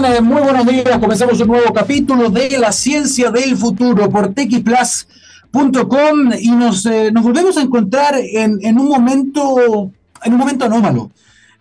están? Eh, muy buenos días. Comenzamos un nuevo capítulo de La Ciencia del Futuro por TXPlus.com y nos, eh, nos volvemos a encontrar en, en, un momento, en un momento anómalo.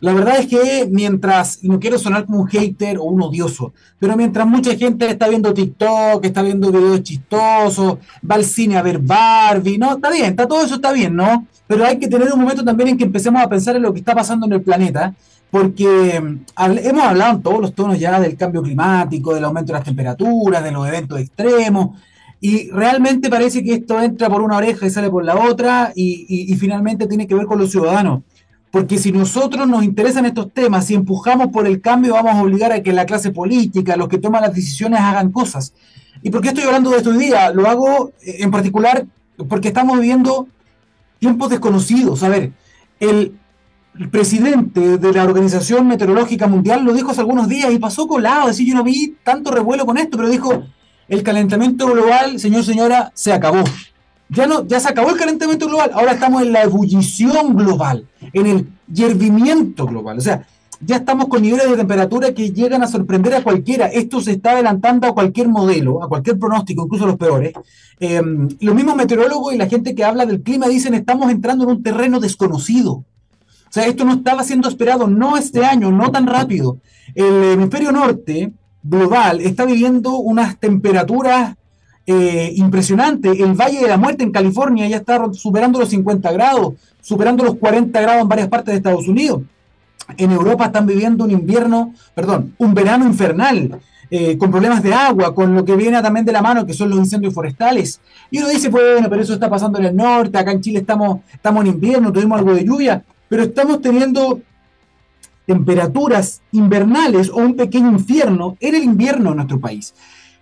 La verdad es que mientras, no quiero sonar como un hater o un odioso, pero mientras mucha gente está viendo TikTok, está viendo videos chistosos, va al cine a ver Barbie, ¿no? Está bien, está, todo eso está bien, ¿no? Pero hay que tener un momento también en que empecemos a pensar en lo que está pasando en el planeta, porque mm, hemos hablado en todos los tonos ya del cambio climático, del aumento de las temperaturas, de los eventos extremos, y realmente parece que esto entra por una oreja y sale por la otra, y finalmente tiene que ver con los ciudadanos. Porque si nosotros nos interesan estos temas, si empujamos por el cambio, vamos a obligar a que la clase política, los que toman las decisiones, hagan cosas. ¿Y por qué estoy hablando de esto hoy día? Lo hago eh, en particular porque estamos viviendo tiempos desconocidos. A ver, el, presidente de la Organización Meteorológica Mundial lo dijo hace algunos días y pasó colado. Decir, yo no vi tanto revuelo con esto, pero dijo, el calentamiento global, señor, señora, se acabó. Ya, no, ya se acabó el calentamiento global, ahora estamos en la ebullición global, en el hiervimiento global. O sea, ya estamos con niveles de temperatura que llegan a sorprender a cualquiera. Esto se está adelantando a cualquier modelo, a cualquier pronóstico, incluso los peores. Eh, los mismos meteorólogos y la gente que habla del clima dicen estamos entrando en un terreno desconocido. O sea, esto no estaba siendo esperado, no este año, no tan rápido. El hemisferio norte global está viviendo unas temperaturas eh, impresionante. El Valle de la Muerte en California ya está superando los 50 grados, superando los 40 grados en varias partes de Estados Unidos. En Europa están viviendo un invierno, perdón, un verano infernal, eh, con problemas de agua, con lo que viene también de la mano, que son los incendios forestales. Y uno dice, bueno, pero eso está pasando en el norte, acá en Chile estamos, estamos en invierno, tuvimos algo de lluvia, pero estamos teniendo temperaturas invernales o un pequeño infierno en el invierno en nuestro país.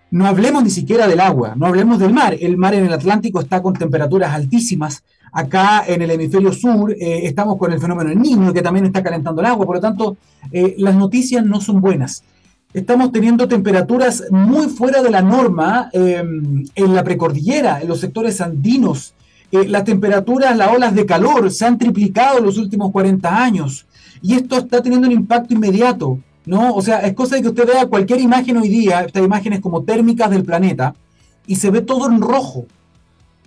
No hablemos ni siquiera del agua, no hablemos del mar. El mar en el Atlántico está con temperaturas altísimas. Acá en el hemisferio sur eh, estamos con el fenómeno del niño, que también está calentando el agua. Por lo tanto, eh, las noticias no son buenas. Estamos teniendo temperaturas muy fuera de la norma em, en la precordillera, en los sectores andinos. Eh, las temperaturas, las olas de calor se han triplicado en los últimos 40 años. Y esto está teniendo un impacto inmediato ¿no? O sea, es cosa de que usted vea cualquier imagen hoy día, estas imágenes como térmicas del planeta, y se ve todo en rojo.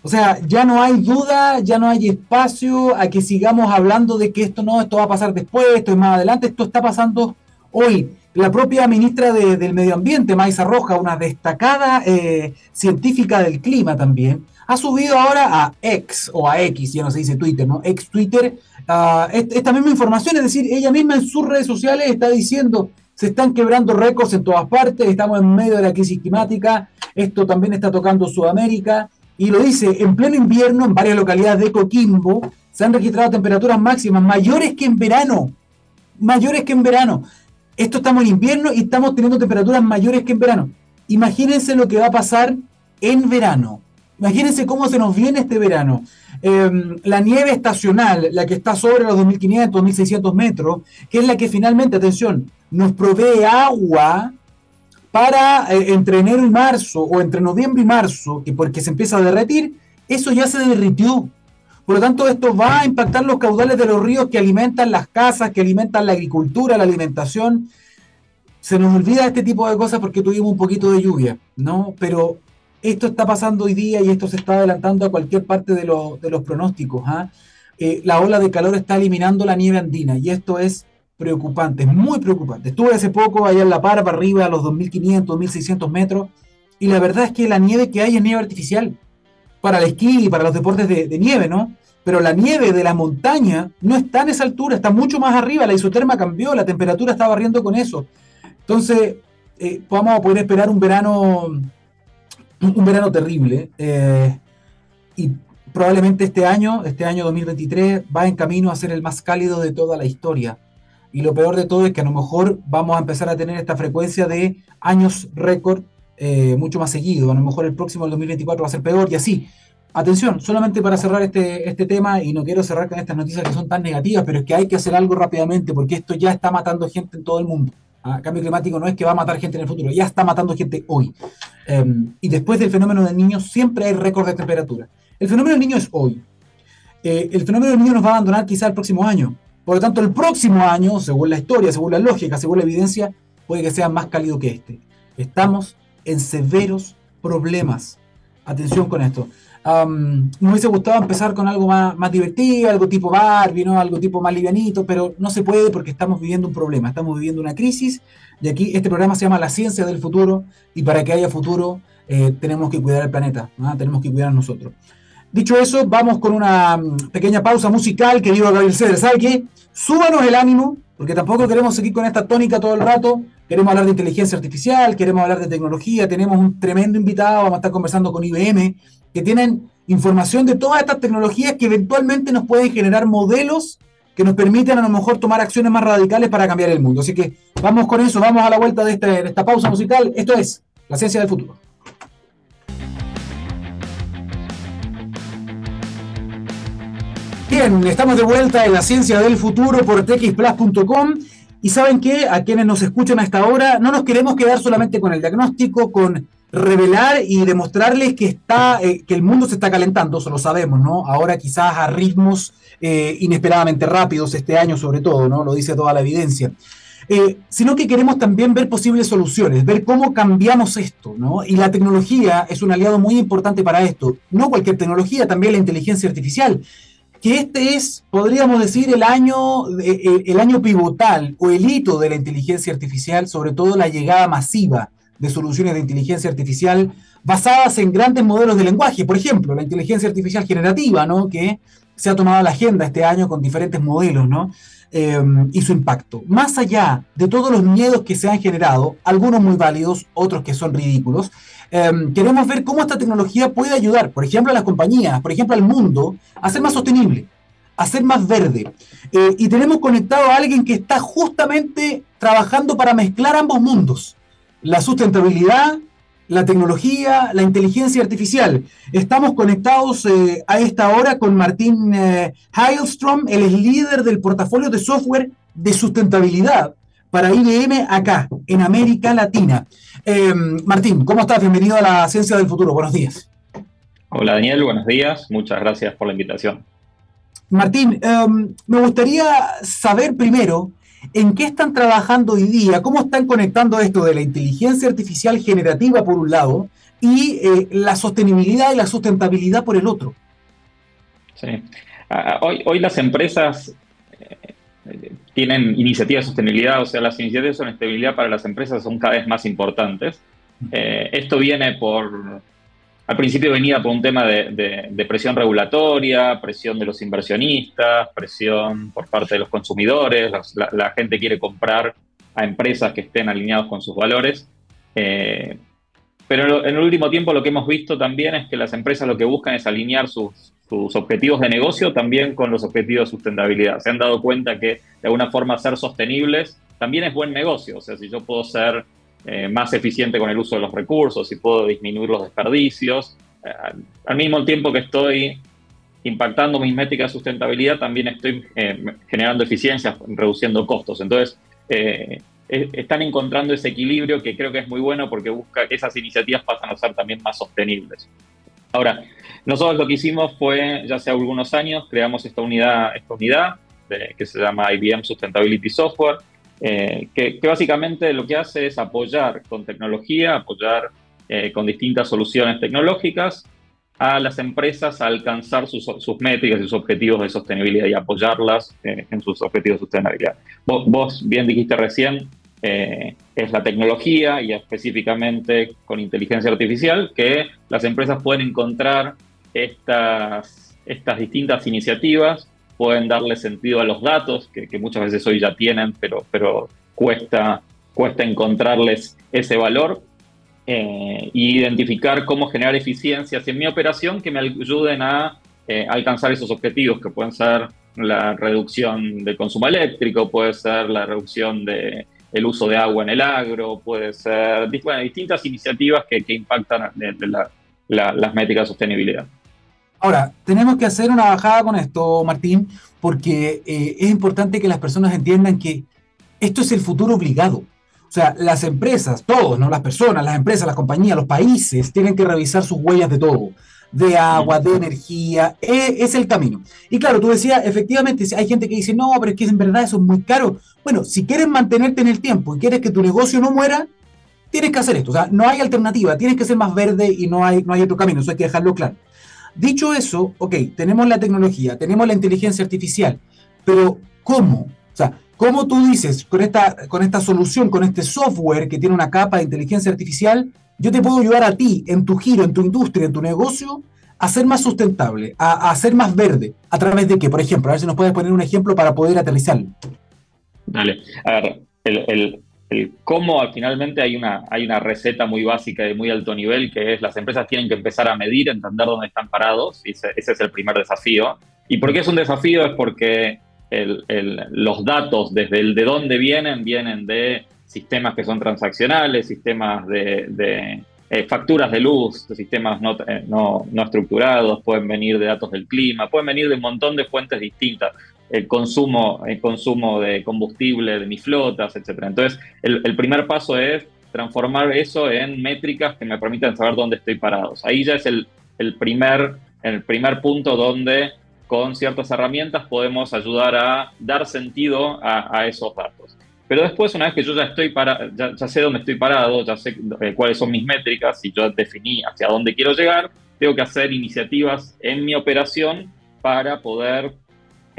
O sea, ya no hay duda, ya no hay espacio a que sigamos hablando de que esto no, esto va a pasar después, esto es más adelante, esto está pasando hoy. La propia ministra del Medio Ambiente, Maisa Roja, una destacada eh, científica del clima también, ha subido ahora a X o a X, ya no se dice Twitter, ¿no? Ex Twitter, uh, esta misma información, es decir, ella misma en sus redes sociales está diciendo, se están quebrando récords en todas partes, estamos en medio de la crisis climática, esto también está tocando Sudamérica, y lo dice, en pleno invierno, en varias localidades de Coquimbo, se han registrado temperaturas máximas mayores que en verano, mayores que en verano. Esto estamos en invierno y estamos teniendo temperaturas mayores que en verano. Imagínense lo que va a pasar en verano Imagínense cómo se nos viene este verano. Em, la nieve estacional, la que está sobre los 2.500, 2.600 metros, que es la que finalmente, atención, nos provee agua para eh, entre enero y marzo, o entre noviembre y marzo, que porque se empieza a derretir, eso ya se derritió. Por lo tanto, esto va a impactar los caudales de los ríos que alimentan las casas, que alimentan la agricultura, la alimentación. Se nos olvida este tipo de cosas porque tuvimos un poquito de lluvia, ¿no? Pero esto está pasando hoy día y esto se está adelantando a cualquier parte de, los pronósticos. ¿ah? Eh, la ola de calor está eliminando la nieve andina y esto es preocupante, es muy preocupante. Estuve hace poco allá en La Parva, arriba a los 2.500, 2.600 metros, y la verdad es que la nieve que hay es nieve artificial para el esquí y para los deportes de, nieve, ¿no? Pero la nieve de la montaña no está en esa altura, está mucho más arriba, la isoterma cambió, la temperatura está barriendo con eso. Entonces, eh, vamos a poder esperar un verano un verano terrible eh, y probablemente este año, este año 2023, va en camino a ser el más cálido de toda la historia. Y lo peor de todo es que a lo mejor vamos a empezar a tener esta frecuencia de años récord eh, mucho más seguido. A lo mejor el próximo, el 2024, va a ser peor y así. Atención, solamente para cerrar este, este tema, y no quiero cerrar con estas noticias que son tan negativas, pero es que hay que hacer algo rápidamente porque esto ya está matando gente en todo el mundo. Cambio climático no es que va a matar gente en el futuro, ya está matando gente hoy. Em, y después del fenómeno del niño siempre hay récord de temperatura. El fenómeno del niño es hoy. Eh, el fenómeno del niño nos va a abandonar quizá el próximo año. Por lo tanto, el próximo año, según la historia, según la lógica, según la evidencia, puede que sea más cálido que este. Estamos en severos problemas. Atención con esto. Me hubiese gustado empezar con algo más, más divertido, algo tipo Barbie, ¿no? algo tipo más livianito, pero no se puede porque estamos viviendo un problema, estamos viviendo una crisis y aquí este programa se llama La Ciencia del Futuro y para que haya futuro eh, tenemos que cuidar el planeta, tenemos que cuidar nosotros. Dicho eso, vamos con una mm, pequeña pausa musical, que querido Gabriel Ceder. ¿Sabe qué? Súbanos el ánimo, porque tampoco queremos seguir con esta tónica todo el rato. Queremos hablar de inteligencia artificial, queremos hablar de tecnología, tenemos un tremendo invitado, vamos a estar conversando con IBM, que tienen información de todas estas tecnologías que eventualmente nos pueden generar modelos que nos permiten a lo mejor tomar acciones más radicales para cambiar el mundo. Así que vamos con eso, vamos a la vuelta de, este, esta pausa musical. Esto es La Ciencia del Futuro. Bien, estamos de vuelta en la ciencia del futuro por txplus.com y saben que a quienes nos escuchan a esta hora no nos queremos quedar solamente con el diagnóstico, con revelar y demostrarles que está, eh, que el mundo se está calentando, eso lo sabemos, ¿no? Ahora quizás a ritmos eh, inesperadamente rápidos este año sobre todo, ¿no? Lo dice toda la evidencia. Eh, sino que queremos también ver posibles soluciones, ver cómo cambiamos esto, ¿no? Y la tecnología es un aliado muy importante para esto. No cualquier tecnología, también la inteligencia artificial que este es, podríamos decir, el año, el año pivotal o el hito de la inteligencia artificial, sobre todo la llegada masiva de soluciones de inteligencia artificial basadas en grandes modelos de lenguaje. Por ejemplo, la inteligencia artificial generativa, ¿no? que se ha tomado la agenda este año con diferentes modelos ¿no? Eh, y su impacto. Más allá de todos los miedos que se han generado, algunos muy válidos, otros que son ridículos, Em, queremos ver cómo esta tecnología puede ayudar, por ejemplo, a las compañías, por ejemplo, al mundo, a ser más sostenible, a ser más verde. Eh, y tenemos conectado a alguien que está justamente trabajando para mezclar ambos mundos, la sustentabilidad, la tecnología, la inteligencia artificial. Estamos conectados eh, a esta hora con Martín eh, Heilstrom, él es líder del portafolio de software de sustentabilidad para IBM acá, en América Latina. Eh, Martín, ¿cómo estás? Bienvenido a la Ciencia del Futuro. Buenos días. Hola Daniel, buenos días. Muchas gracias por la invitación. Martín, em, me gustaría saber primero en qué están trabajando hoy día, cómo están conectando esto de la inteligencia artificial generativa por un lado y eh, la sostenibilidad y la sustentabilidad por el otro. Sí. Ah, hoy, hoy las empresas tienen iniciativas de sostenibilidad, o sea, las iniciativas de sostenibilidad para las empresas son cada vez más importantes. Eh, esto viene por, al principio venía por un tema de, presión regulatoria, presión de los inversionistas, presión por parte de los consumidores, la, gente quiere comprar a empresas que estén alineados con sus valores. Eh, pero en el último tiempo lo que hemos visto también es que las empresas lo que buscan es alinear sus, sus objetivos de negocio también con los objetivos de sustentabilidad. Se han dado cuenta que de alguna forma ser sostenibles también es buen negocio. O sea, si yo puedo ser eh, más eficiente con el uso de los recursos, si puedo disminuir los desperdicios, eh, al mismo tiempo que estoy impactando mis métricas de sustentabilidad, también estoy eh, generando eficiencias, reduciendo costos. Entonces, están encontrando ese equilibrio que creo que es muy bueno porque busca que esas iniciativas pasan a ser también más sostenibles. Ahora, nosotros lo que hicimos fue, ya hace algunos años, creamos esta unidad, esta unidad que se llama IBM Sustainability Software, eh, que, básicamente lo que hace es apoyar con tecnología, apoyar eh, con distintas soluciones tecnológicas a las empresas a alcanzar sus, métricas y sus objetivos de sostenibilidad y apoyarlas eh, en sus objetivos de sostenibilidad. vos bien dijiste recién, eh, es la tecnología y específicamente con inteligencia artificial que las empresas pueden encontrar estas, estas distintas iniciativas, pueden darle sentido a los datos que, muchas veces hoy ya tienen, pero, pero cuesta, cuesta encontrarles ese valor e identificar cómo generar eficiencias en mi operación que me ayuden a eh, alcanzar esos objetivos, que pueden ser la reducción del consumo eléctrico, puede ser la reducción de el uso de agua en el agro, puede ser bueno, distintas iniciativas que, impactan las métricas de sostenibilidad. Ahora, tenemos que hacer una bajada con esto, Martín, porque eh, es importante que las personas entiendan que esto es el futuro obligado. O sea, las empresas, todos, ¿no? Las personas, las empresas, las compañías, los países, tienen que revisar sus huellas de todo. de agua, de energía, e, es, el camino. Y claro, tú decías, efectivamente, hay gente que dice, no, pero es que en verdad eso es muy caro. Bueno, si quieres mantenerte en el tiempo y quieres que tu negocio no muera, tienes que hacer esto. O sea, no hay alternativa, tienes que ser más verde y no hay, no hay otro camino, eso hay que dejarlo claro. Dicho eso, ok, tenemos la tecnología, tenemos la inteligencia artificial, pero ¿cómo? O sea, ¿cómo tú dices con esta, con esta solución, con este software que tiene una capa de inteligencia artificial, yo te puedo ayudar a ti, en tu giro, en tu industria, en tu negocio, a ser más sustentable, a, ser más verde? ¿A través de qué? Por ejemplo, a ver si nos puedes poner un ejemplo para poder aterrizarlo. Dale, a ver, el, cómo finalmente hay una, hay una receta muy básica de muy alto nivel, que es las empresas tienen que empezar a medir, entender dónde están parados, y ese, es el primer desafío. ¿Y por qué es un desafío? Es porque los datos, desde el de dónde vienen, vienen de sistemas que son transaccionales, sistemas de, eh, facturas de luz, sistemas eh, no, estructurados, pueden venir de datos del clima, pueden venir de un montón de fuentes distintas, el consumo, el consumo de combustible de mis flotas, etc. Entonces, el, primer paso es transformar eso en métricas que me permitan saber dónde estoy parado. Ahí ya es el, primer, el primer punto donde con ciertas herramientas podemos ayudar a dar sentido a esos datos. Pero después, una vez que yo ya estoy para, ya, sé dónde estoy parado, ya sé eh, cuáles son mis métricas y yo definí hacia dónde quiero llegar, tengo que hacer iniciativas en mi operación para poder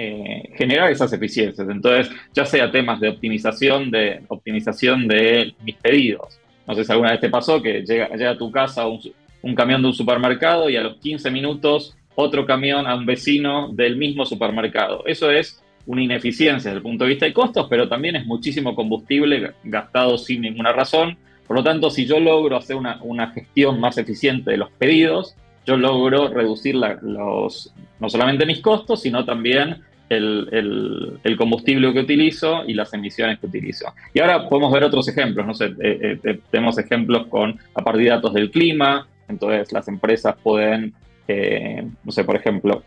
eh, generar esas eficiencias. Entonces, ya sea temas de optimización de, optimización de mis pedidos. No sé si alguna vez te pasó que llega, llega a tu casa un, un camión de un supermercado y a los 15 minutos otro camión a un vecino del mismo supermercado. Eso es una ineficiencia desde el punto de vista de costos, pero también es muchísimo combustible gastado sin ninguna razón. Por lo tanto, si yo logro hacer una, gestión más eficiente de los pedidos, yo logro reducir los, no solamente mis costos, sino también el, combustible que utilizo y las emisiones que utilizo. Y ahora podemos ver otros ejemplos, no sé, eh, eh, tenemos ejemplos con a partir de datos del clima, entonces las empresas pueden, eh, no sé, por ejemplo,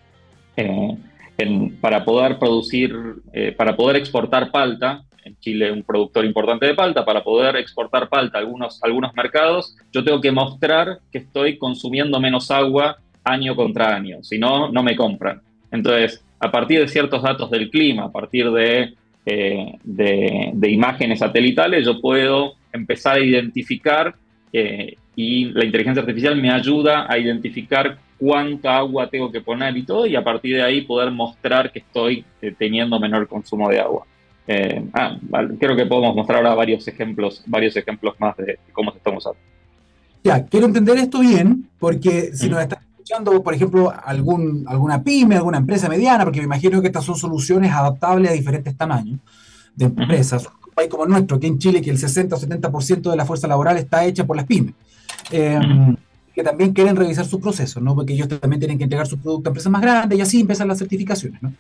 para poder producir, eh, para poder exportar palta, en Chile un productor importante de palta, para poder exportar palta a algunos, algunos mercados, yo tengo que mostrar que estoy consumiendo menos agua año contra año, si no, no me compran. Entonces, a partir de ciertos datos del clima, a partir de, eh, de, imágenes satelitales, yo puedo empezar a identificar eh, y la inteligencia artificial me ayuda a identificar cuánta agua tengo que poner y todo, y a partir de ahí poder mostrar que estoy eh, teniendo menor consumo de agua. Eh, ah, creo que podemos mostrar ahora varios ejemplos, varios ejemplos más de cómo se está usando. Ya, quiero entender esto bien, porque si nos están escuchando, por ejemplo, algún, alguna pyme, alguna empresa mediana, porque me imagino que estas son soluciones adaptables a diferentes tamaños de empresas, un país como el nuestro, que en Chile que el 60 o 70% de la fuerza laboral está hecha por las pymes. Eh, que también quieren revisar sus procesos, ¿no? Porque ellos también tienen que entregar sus productos a empresas más grandes y así empiezan las certificaciones, ¿no?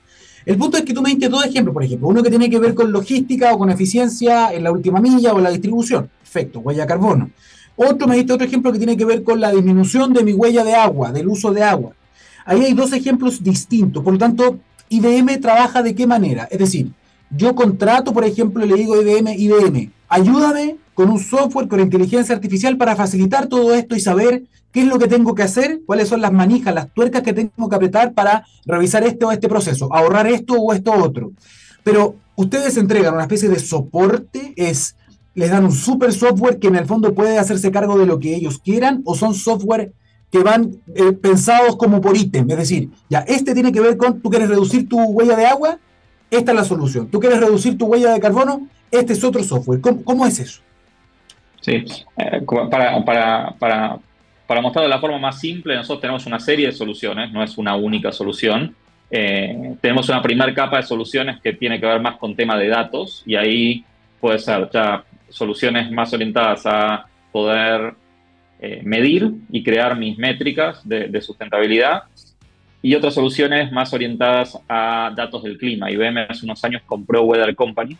El punto es que tú me diste dos ejemplos, por ejemplo, uno que tiene que ver con logística o con eficiencia en la última milla o en la distribución, perfecto, huella carbono. Otro me diste otro ejemplo que tiene que ver con la disminución de mi huella de agua, del uso de agua. Ahí hay dos ejemplos distintos, por lo tanto, IBM trabaja de qué manera, es decir, yo contrato, por ejemplo, le digo a IBM, IBM, ayúdame con un software con inteligencia artificial para facilitar todo esto y saber qué es lo que tengo que hacer, cuáles son las manijas, las tuercas que tengo que apretar para revisar este o este proceso, ahorrar esto o esto otro. Pero ustedes entregan una especie de soporte, es les dan un super software que en el fondo puede hacerse cargo de lo que ellos quieran o son software que van eh, pensados como por ítem, es decir, ya este tiene que ver con, tú quieres reducir tu huella de agua, esta es la solución. Tú quieres reducir tu huella de carbono, este es otro software. ¿Cómo, es eso? Sí, eh, para, para, para, para de la forma más simple, nosotros tenemos una serie de soluciones, no es una única solución. Eh, tenemos una primera capa de soluciones que tiene que ver más con tema de datos y ahí puede ser ya soluciones más orientadas a poder eh, medir y crear mis métricas de, de sustentabilidad y otras soluciones más orientadas a datos del clima. IBM hace unos años compró Weather Company,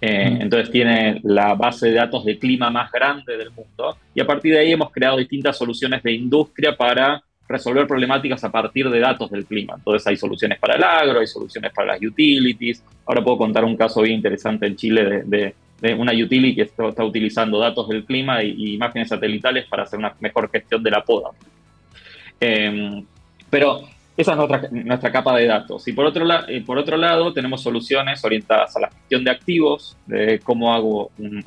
eh, mm. entonces tiene la base de datos de clima más grande del mundo y a partir de ahí hemos creado distintas soluciones de industria para resolver problemáticas a partir de datos del clima. Entonces hay soluciones para el agro, hay soluciones para las utilities. Ahora puedo contar un caso bien interesante en Chile de, una utility que está, utilizando datos del clima e imágenes satelitales para hacer una mejor gestión de la poda. Em, pero esa es nuestra, nuestra capa de datos. Y por otro, por otro lado, tenemos soluciones orientadas a la gestión de activos, de cómo hago un,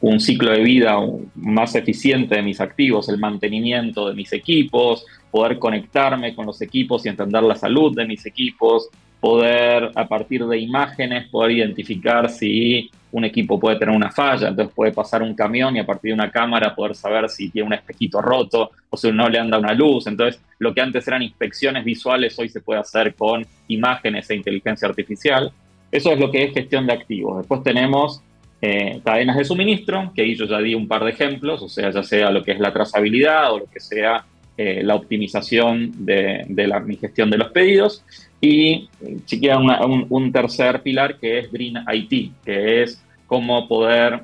un, ciclo de vida más eficiente de mis activos, el mantenimiento de mis equipos, poder conectarme con los equipos y entender la salud de mis equipos, poder a partir de imágenes, poder identificar si un equipo puede tener una falla, entonces puede pasar un camión y a partir de una cámara poder saber si tiene un espejito roto o si no le anda una luz. Entonces, lo que antes eran inspecciones visuales, hoy se puede hacer con imágenes e inteligencia artificial. Eso es lo que es gestión de activos. Después tenemos eh, cadenas de suministro, que ahí yo ya di un par de ejemplos, o sea, ya sea lo que es la trazabilidad o lo que sea eh, la optimización de, la gestión de los pedidos. Y si un, un, tercer pilar que es Green IT, que es cómo poder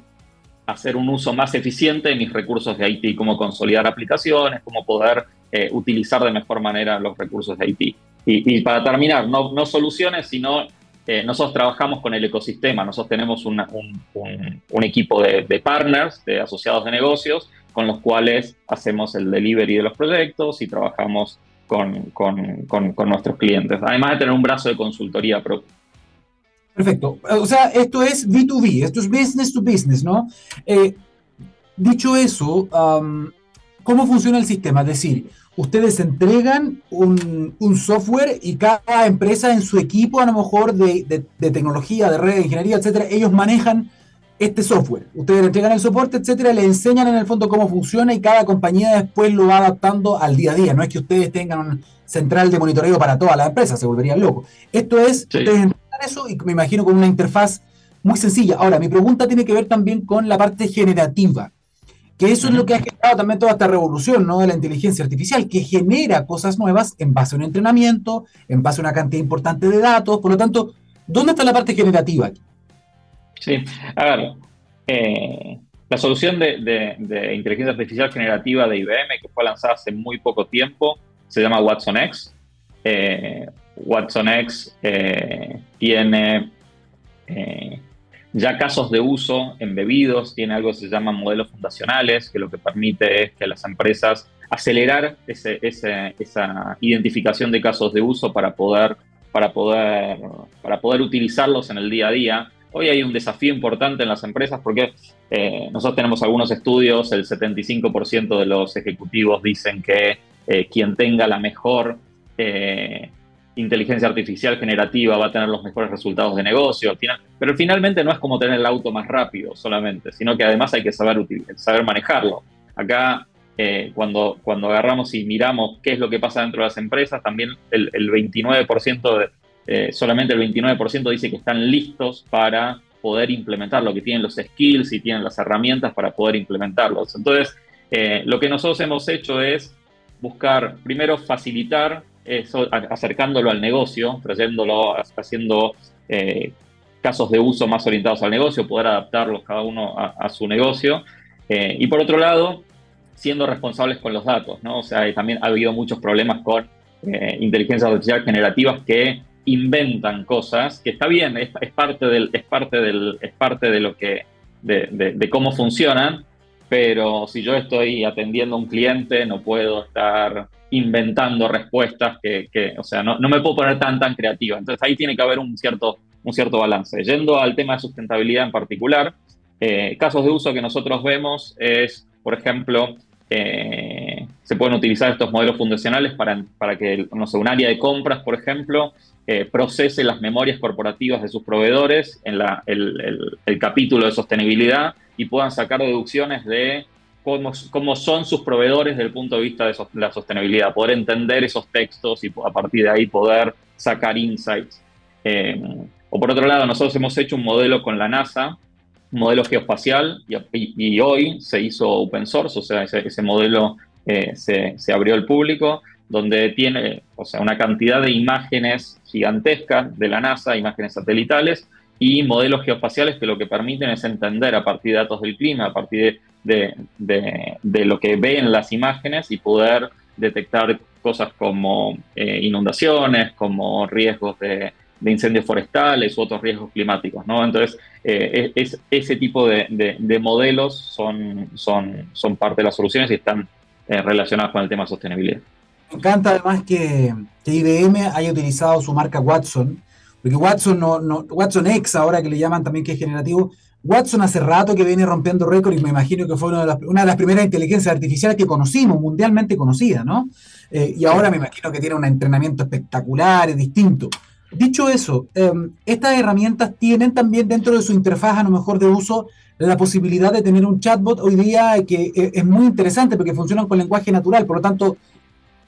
hacer un uso más eficiente de mis recursos de IT, cómo consolidar aplicaciones, cómo poder eh, utilizar de mejor manera los recursos de IT. Y, para terminar, no, no soluciones, sino eh, nosotros trabajamos con el ecosistema, nosotros tenemos un, un, equipo de, de, partners, de asociados de negocios, con los cuales hacemos el delivery de los proyectos y trabajamos con, con, con nuestros clientes, además de tener un brazo de consultoría propio. Perfecto. O sea, esto es B2B, esto es business to business, ¿no? Eh, dicho eso, ¿cómo funciona el sistema? Es decir, ustedes entregan un, software y cada empresa en su equipo, a lo mejor de, tecnología, de red, de ingeniería, etcétera, ellos manejan este software. Ustedes entregan el soporte, etcétera, le enseñan en el fondo cómo funciona y cada compañía después lo va adaptando al día a día. No es que ustedes tengan un central de monitoreo para toda la empresa, se volverían locos. Esto es, eso y me imagino con una interfaz muy sencilla. Ahora, mi pregunta tiene que ver también con la parte generativa, que eso es lo que ha generado también toda esta revolución ¿no? de la inteligencia artificial, que genera cosas nuevas en base a un entrenamiento, en base a una cantidad importante de datos. Por lo tanto, ¿dónde está la parte generativa aquí? Sí, a ver, eh, la solución de, inteligencia artificial generativa de IBM, que fue lanzada hace muy poco tiempo, se llama Watson X. Eh, Watson X eh, tiene eh, ya casos de uso embebidos, tiene algo que se llama modelos fundacionales, que lo que permite es que las empresas acelerar esa identificación de casos de uso para poder, para, poder, para poder utilizarlos en el día a día. Hoy hay un desafío importante en las empresas porque eh, nosotros tenemos algunos estudios, el 75% de los ejecutivos dicen que quien tenga la mejor inteligencia artificial generativa va a tener los mejores resultados de negocio, pero finalmente no es como tener el auto más rápido solamente, sino que además hay que saber, saber manejarlo. Acá, eh, cuando, cuando agarramos y miramos qué es lo que pasa dentro de las empresas, también el, 29%, de, eh, solamente el 29% dice que están listos para poder implementarlo, que tienen los skills y tienen las herramientas para poder implementarlos. Entonces, eh, lo que nosotros hemos hecho es buscar, primero, facilitar eso, acercándolo al negocio, trayéndolo, haciendo eh, casos de uso más orientados al negocio, poder adaptarlos cada uno a, su negocio. Y por otro lado, siendo responsables con los datos, ¿no? O sea, también ha habido muchos problemas con inteligencias artificiales generativas que inventan cosas, que está bien, es, parte del, es parte del, es parte de lo que, de, de cómo funcionan, pero si yo estoy atendiendo a un cliente, no puedo estar inventando respuestas que, o sea, no, me puedo poner tan, tan creativa. Entonces ahí tiene que haber un cierto, un cierto balance. Yendo al tema de sustentabilidad en particular, eh, casos de uso que nosotros vemos es, por ejemplo, eh, se pueden utilizar estos modelos fundacionales para, para que, no sé, un área de compras, por ejemplo, eh, procese las memorias corporativas de sus proveedores en la, el, capítulo de sostenibilidad y puedan sacar deducciones de cómo, son sus proveedores desde el punto de vista de, la sostenibilidad, poder entender esos textos y a partir de ahí poder sacar insights. Eh, o por otro lado, nosotros hemos hecho un modelo con la NASA, un modelo geoespacial, y, hoy se hizo open source, o sea, ese, modelo eh, se, abrió al público, donde tiene o sea, una cantidad de imágenes gigantescas de la NASA, imágenes satelitales, y modelos geoespaciales que lo que permiten es entender a partir de datos del clima, a partir de, lo que ven las imágenes y poder detectar cosas como eh, inundaciones, como riesgos de, incendios forestales u otros riesgos climáticos. Entonces, eh, es, ese tipo de, modelos son parte de las soluciones y están relacionadas con el tema sostenibilidad. Me encanta además que, IBM haya utilizado su marca Watson, porque Watson, no, no, Watson X, ahora que le llaman también que es generativo, Watson hace rato que viene rompiendo récord y me imagino que fue una de las, primeras inteligencias artificiales que conocimos, mundialmente conocida, ¿no? Eh, y ahora me imagino que tiene un entrenamiento espectacular y distinto. Dicho eso, em, estas herramientas tienen también dentro de su interfaz, a lo mejor de uso, la posibilidad de tener un chatbot hoy día que eh, es muy interesante porque funcionan con lenguaje natural, por lo tanto,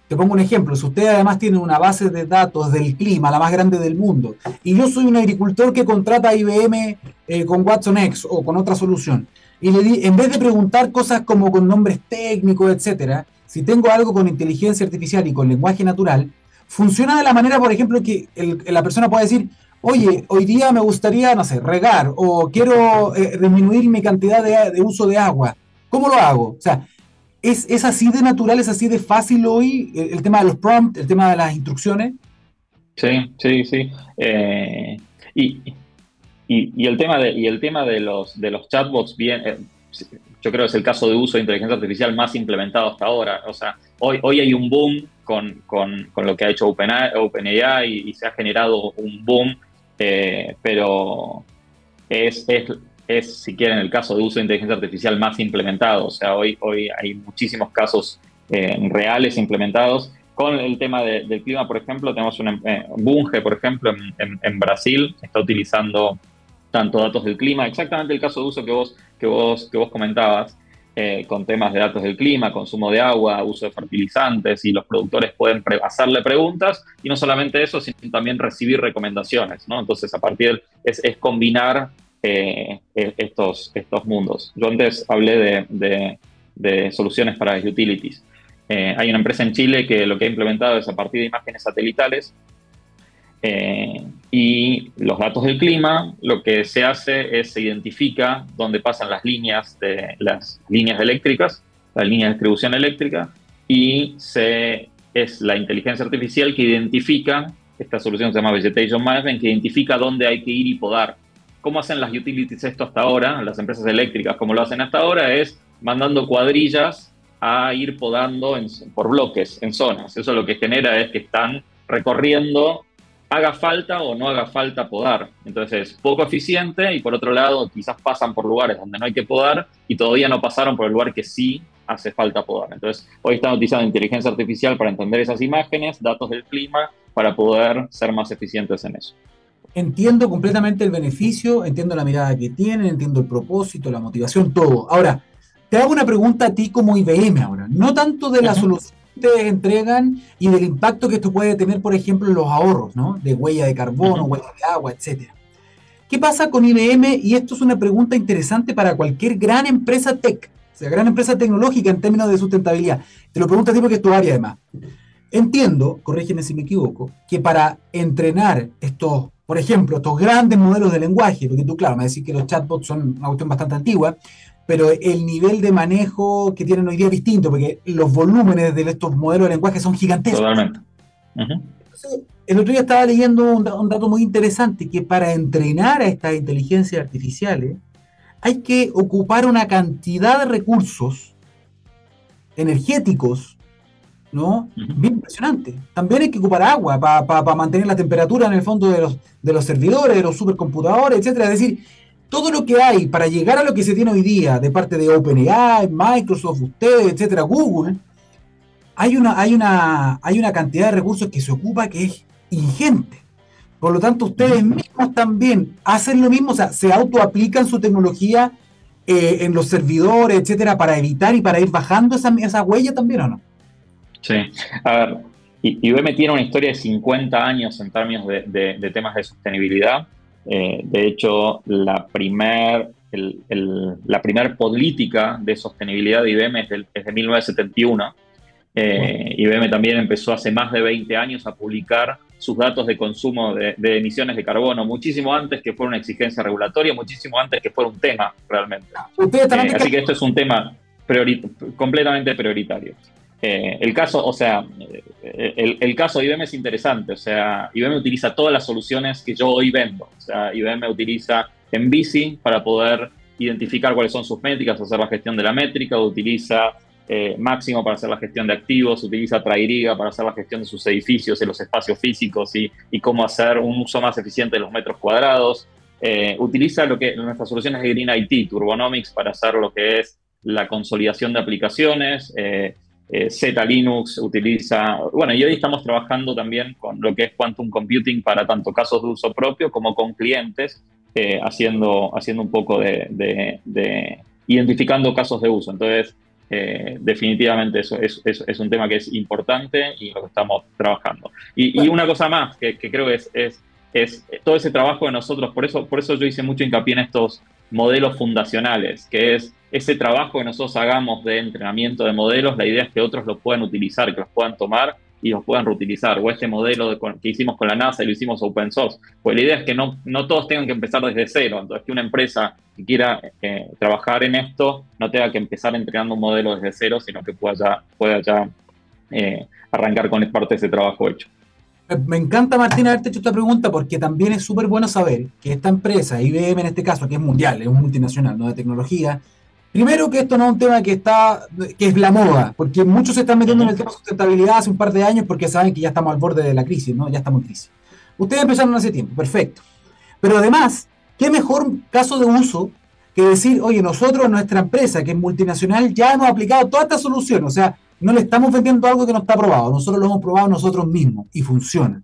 te pongo un ejemplo, si usted además tiene una base de datos del clima, la más grande del mundo, y yo soy un agricultor que contrata a IBM eh, con Watson X o con otra solución, y le di, en vez de preguntar cosas como con nombres técnicos, etcétera, si tengo algo con inteligencia artificial y con lenguaje natural, funciona de la manera, por ejemplo, que la persona puede decir, oye, hoy día me gustaría, no sé, regar o quiero eh, disminuir mi cantidad de, uso de agua. ¿Cómo lo hago? O sea, ¿Es, así de natural, es así de fácil hoy el, tema de los prompts, el tema de las instrucciones? Sí, sí, sí. Eh, y, el tema de, y el tema de los, de los chatbots, bien, eh, yo creo que es el caso de uso de inteligencia artificial más implementado hasta ahora. O sea, hoy, hoy hay un boom con, lo que ha hecho OpenAI, Open y, se ha generado un boom, eh, pero es, es es, si quieren, el caso de uso de inteligencia artificial más implementado. O sea, hoy, hoy hay muchísimos casos eh, reales implementados. Con el tema del clima, por ejemplo, tenemos un eh, Bunge, por ejemplo, en, Brasil, está utilizando tanto datos del clima, exactamente el caso de uso que vos, que vos, que vos comentabas, eh, con temas de datos del clima, consumo de agua, uso de fertilizantes, y los productores pueden hacerle preguntas, y no solamente eso, sino también recibir recomendaciones, ¿no? Entonces, a partir es, es combinar eh, e-, estos, estos mundos. Yo antes hablé de, soluciones para utilities. Eh, hay una empresa en Chile que lo que ha implementado es a partir de imágenes satelitales eh, y los datos del clima, lo que se hace es se identifica dónde pasan las líneas, de, las líneas eléctricas, la línea de distribución eléctrica, y se, es la inteligencia artificial que identifica, esta solución se llama Vegetation Management, que identifica dónde hay que ir y podar ¿Cómo hacen las utilities esto hasta ahora? Las empresas eléctricas, como lo hacen hasta ahora, es mandando cuadrillas a ir podando por bloques, en zonas. Eso lo que genera es que están recorriendo, haga falta o no haga falta podar. Entonces es poco eficiente y por otro lado quizás pasan por lugares donde no hay que podar y todavía no pasaron por el lugar que sí hace falta podar. Entonces hoy están utilizando inteligencia artificial para entender esas imágenes, datos del clima, para poder ser más eficientes en eso entiendo completamente el beneficio, entiendo la mirada que tienen, entiendo el propósito, la motivación, todo. Ahora, te hago una pregunta a ti como IBM ahora, no tanto de la solución ustedes entregan y del impacto que esto puede tener, por ejemplo, en los ahorros, ¿no? De huella de carbono, huella de agua, etcétera. ¿Qué pasa con IBM? Y esto es una pregunta interesante para cualquier gran empresa tech, o sea, gran empresa tecnológica en términos de sustentabilidad. Te lo pregunto a ti porque es tu área además. Entiendo, corrígeme si me equivoco, que para entrenar estos por ejemplo, estos grandes modelos de lenguaje, porque tú, claro, me decís que los chatbots son una cuestión bastante antigua, pero el nivel de manejo que tienen hoy día es distinto, porque los volúmenes de estos modelos de lenguaje son gigantescos. Totalmente. el otro día estaba leyendo un, dato muy interesante, que para entrenar a estas inteligencias artificiales hay que ocupar una cantidad de recursos energéticos ¿no? Bien impresionante. También hay que ocupar agua para mantener la temperatura en el fondo de los, de los servidores, de los supercomputadores, etcétera. Es decir, todo lo que hay para llegar a lo que se tiene hoy día de parte de OpenAI, Microsoft, ustedes, etcétera, Google, hay una, hay una, hay una cantidad de recursos que se ocupa que es ingente. Por lo tanto, ustedes mismos también hacen lo mismo, o sea, se autoaplican su tecnología eh, en los servidores, etcétera, para evitar y para ir bajando esa, esa huella también, ¿o no? Sí, a ver, IBM tiene una historia de 50 años en términos de, temas de sostenibilidad. Eh, de hecho, la primer, la primer política de sostenibilidad de IBM es, de 1971. Eh, IBM también empezó hace más de 20 años a publicar sus datos de consumo de, emisiones de carbono, muchísimo antes que fuera una exigencia regulatoria, muchísimo antes que fuera un tema realmente. Eh, así que esto es un tema completamente prioritario. Eh, el caso, o sea, eh, el, caso de IBM es interesante, o sea, IBM utiliza todas las soluciones que yo hoy vendo, o sea, IBM utiliza bici para poder identificar cuáles son sus métricas, hacer la gestión de la métrica, utiliza eh, Máximo para hacer la gestión de activos, utiliza Trairiga para hacer la gestión de sus edificios y los espacios físicos y, cómo hacer un uso más eficiente de los metros cuadrados. Utiliza lo que nuestras soluciones de Green IT, Turbonomics, para hacer lo que es la consolidación de aplicaciones. Eh, Z Linux utiliza, bueno, y hoy estamos trabajando también con lo que es Quantum Computing para tanto casos de uso propio como con clientes, haciendo, haciendo un poco de, identificando casos de uso. Entonces, definitivamente eso es, es, un tema que es importante y lo que estamos trabajando. Y, y una cosa más que, que creo que es, es es todo ese trabajo de nosotros, por eso, por eso yo hice mucho hincapié en estos modelos fundacionales, que es ese trabajo que nosotros hagamos de entrenamiento de modelos, la idea es que otros lo puedan utilizar, que los puedan tomar y los puedan reutilizar, o este modelo que hicimos con la NASA y lo hicimos open source, pues la idea es que no, no todos tengan que empezar desde cero, entonces que una empresa que quiera eh, trabajar en esto no tenga que empezar entrenando un modelo desde cero, sino que pueda ya, pueda ya eh, arrancar con parte de ese trabajo hecho. Me encanta, Martín, haberte hecho esta pregunta porque también es súper bueno saber que esta empresa, IBM en este caso, que es mundial, es un multinacional, no de tecnología, primero que esto no es un tema que está, que es la moda, porque muchos se están metiendo en el tema de sustentabilidad hace un par de años porque saben que ya estamos al borde de la crisis, ¿no? Ya estamos en crisis. Ustedes empezaron hace tiempo, perfecto. Pero además, ¿qué mejor caso de uso que decir, oye, nosotros, nuestra empresa, que es multinacional, ya hemos aplicado toda esta solución? O sea, no le estamos vendiendo algo que no está probado, nosotros lo hemos probado nosotros mismos y funciona.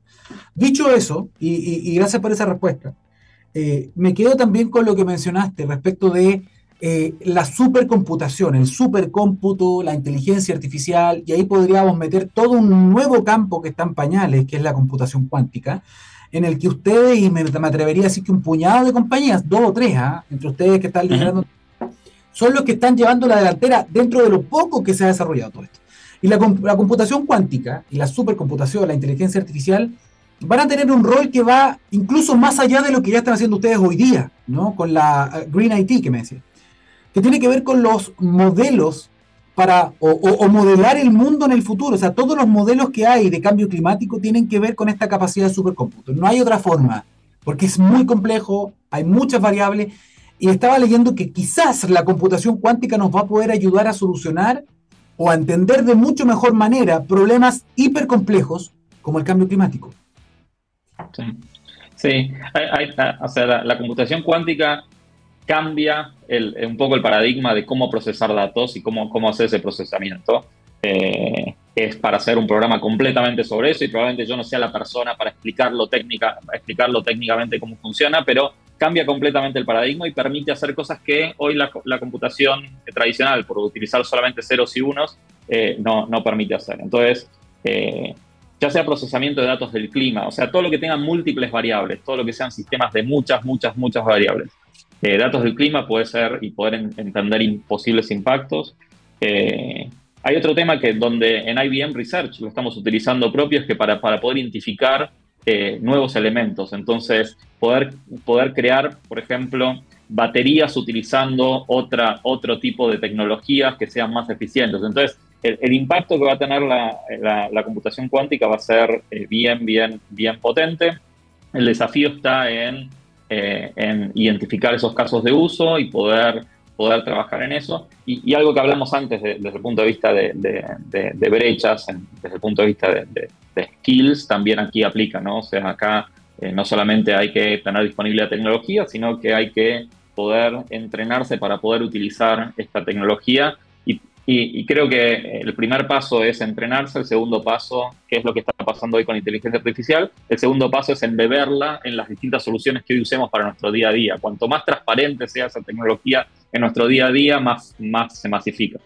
Dicho eso, y, gracias por esa respuesta, eh, me quedo también con lo que mencionaste respecto de eh, la supercomputación, el supercómputo, la inteligencia artificial, y ahí podríamos meter todo un nuevo campo que está en pañales, que es la computación cuántica, en el que ustedes, y me, atrevería a decir que un puñado de compañías, dos o tres, ¿ah? entre ustedes que están liderando, son los que están llevando la delantera dentro de lo poco que se ha desarrollado todo esto. Y la, computación cuántica y la supercomputación, la inteligencia artificial, van a tener un rol que va incluso más allá de lo que ya están haciendo ustedes hoy día, ¿no? Con la uh, Green IT que me decía, que tiene que ver con los modelos para, o, modelar el mundo en el futuro. O sea, todos los modelos que hay de cambio climático tienen que ver con esta capacidad de supercómputo. No hay otra forma, porque es muy complejo, hay muchas variables, y estaba leyendo que quizás la computación cuántica nos va a poder ayudar a solucionar o a entender de mucho mejor manera problemas hipercomplejos como el cambio climático. Sí, o sea, la, computación cuántica cambia un poco el paradigma de cómo procesar datos y cómo, cómo hacer ese procesamiento. Eh, es para hacer un programa completamente sobre eso y probablemente yo no sea la persona para explicarlo, técnica, explicarlo técnicamente cómo funciona, pero cambia completamente el paradigma y permite hacer cosas que hoy la, computación tradicional, por utilizar solamente ceros y unos, eh, no, no, permite hacer. Entonces, eh, ya sea procesamiento de datos del clima, o sea, todo lo que tenga múltiples variables, todo lo que sean sistemas de muchas, muchas, muchas variables. Eh, datos del clima puede ser y poder entender imposibles impactos. hay otro tema que donde en IBM Research lo estamos utilizando propio, es que para, para poder identificar nuevos elementos. Entonces, poder, poder crear, por ejemplo, baterías utilizando otra, otro tipo de tecnologías que sean más eficientes. Entonces, el, impacto que va a tener la, la, computación cuántica va a ser eh, bien, bien, bien potente. El desafío está en, eh, en, identificar esos casos de uso y poder, poder trabajar en eso. Y, algo que hablamos antes desde el punto de vista de, de, brechas, desde el punto de vista de, skills, también aquí aplica, ¿no? O sea, acá eh, no solamente hay que tener disponible la tecnología, sino que hay que poder entrenarse para poder utilizar esta tecnología. Y, creo que el primer paso es entrenarse, el segundo paso, que es lo que está pasando hoy con inteligencia artificial, el segundo paso es embeberla en las distintas soluciones que hoy usemos para nuestro día a día. Cuanto más transparente sea esa tecnología en nuestro día a día, más, más se masifica.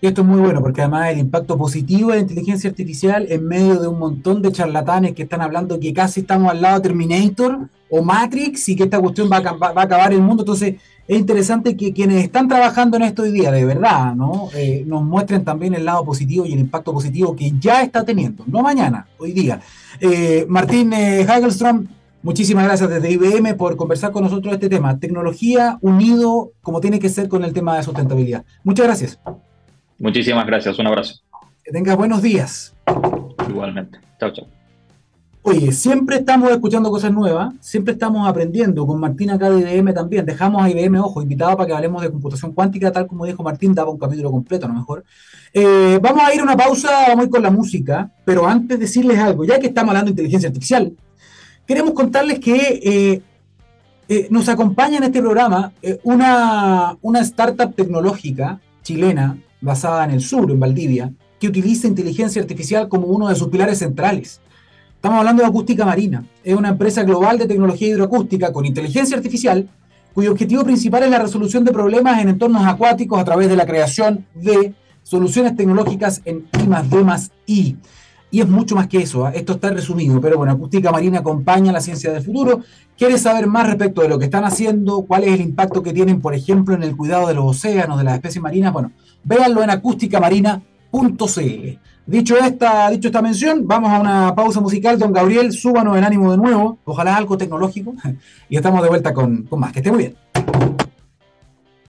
Esto es muy bueno porque además el impacto positivo de la inteligencia artificial en medio de un montón de charlatanes que están hablando que casi estamos al lado de Terminator o Matrix y que esta cuestión va a, acabar el mundo. Entonces es interesante que quienes están trabajando en esto hoy día, de verdad, ¿no? Eh, nos muestren también el lado positivo y el impacto positivo que ya está teniendo, no mañana, hoy día. Eh, Martín eh, Hagelstrom, muchísimas gracias desde IBM por conversar con nosotros este tema. Tecnología unido como tiene que ser con el tema de sustentabilidad. Muchas gracias. Muchísimas gracias, un abrazo. Que tengas buenos días. Igualmente. Chao, chao. Oye, siempre estamos escuchando cosas nuevas, siempre estamos aprendiendo. Con Martín acá de IBM también. Dejamos a IBM, ojo, invitado para que hablemos de computación cuántica, tal como dijo Martín, daba un capítulo completo a lo mejor. Eh, vamos a ir a una pausa, vamos a ir con la música, pero antes decirles algo, ya que estamos hablando de inteligencia artificial, queremos contarles que eh, eh, nos acompaña en este programa una, una startup tecnológica chilena basada en el sur, en Valdivia, que utiliza inteligencia artificial como uno de sus pilares centrales. Estamos hablando de Acústica Marina. Es una empresa global de tecnología hidroacústica con inteligencia artificial, cuyo objetivo principal es la resolución de problemas en entornos acuáticos a través de la creación de soluciones tecnológicas en I I. Y es mucho más que eso, ¿ah? esto está resumido, pero bueno, Acústica Marina acompaña la ciencia del futuro. ¿Quieres saber más respecto de lo que están haciendo? ¿Cuál es el impacto que tienen, por ejemplo, en el cuidado de los océanos, de las especies marinas? Bueno, véanlo en acústicamarina.cl. Dicho esta, dicho esta mención, vamos a una pausa musical. Don Gabriel, súbanos en ánimo de nuevo. Ojalá algo tecnológico. Y estamos de vuelta con, con más. Que esté muy bien.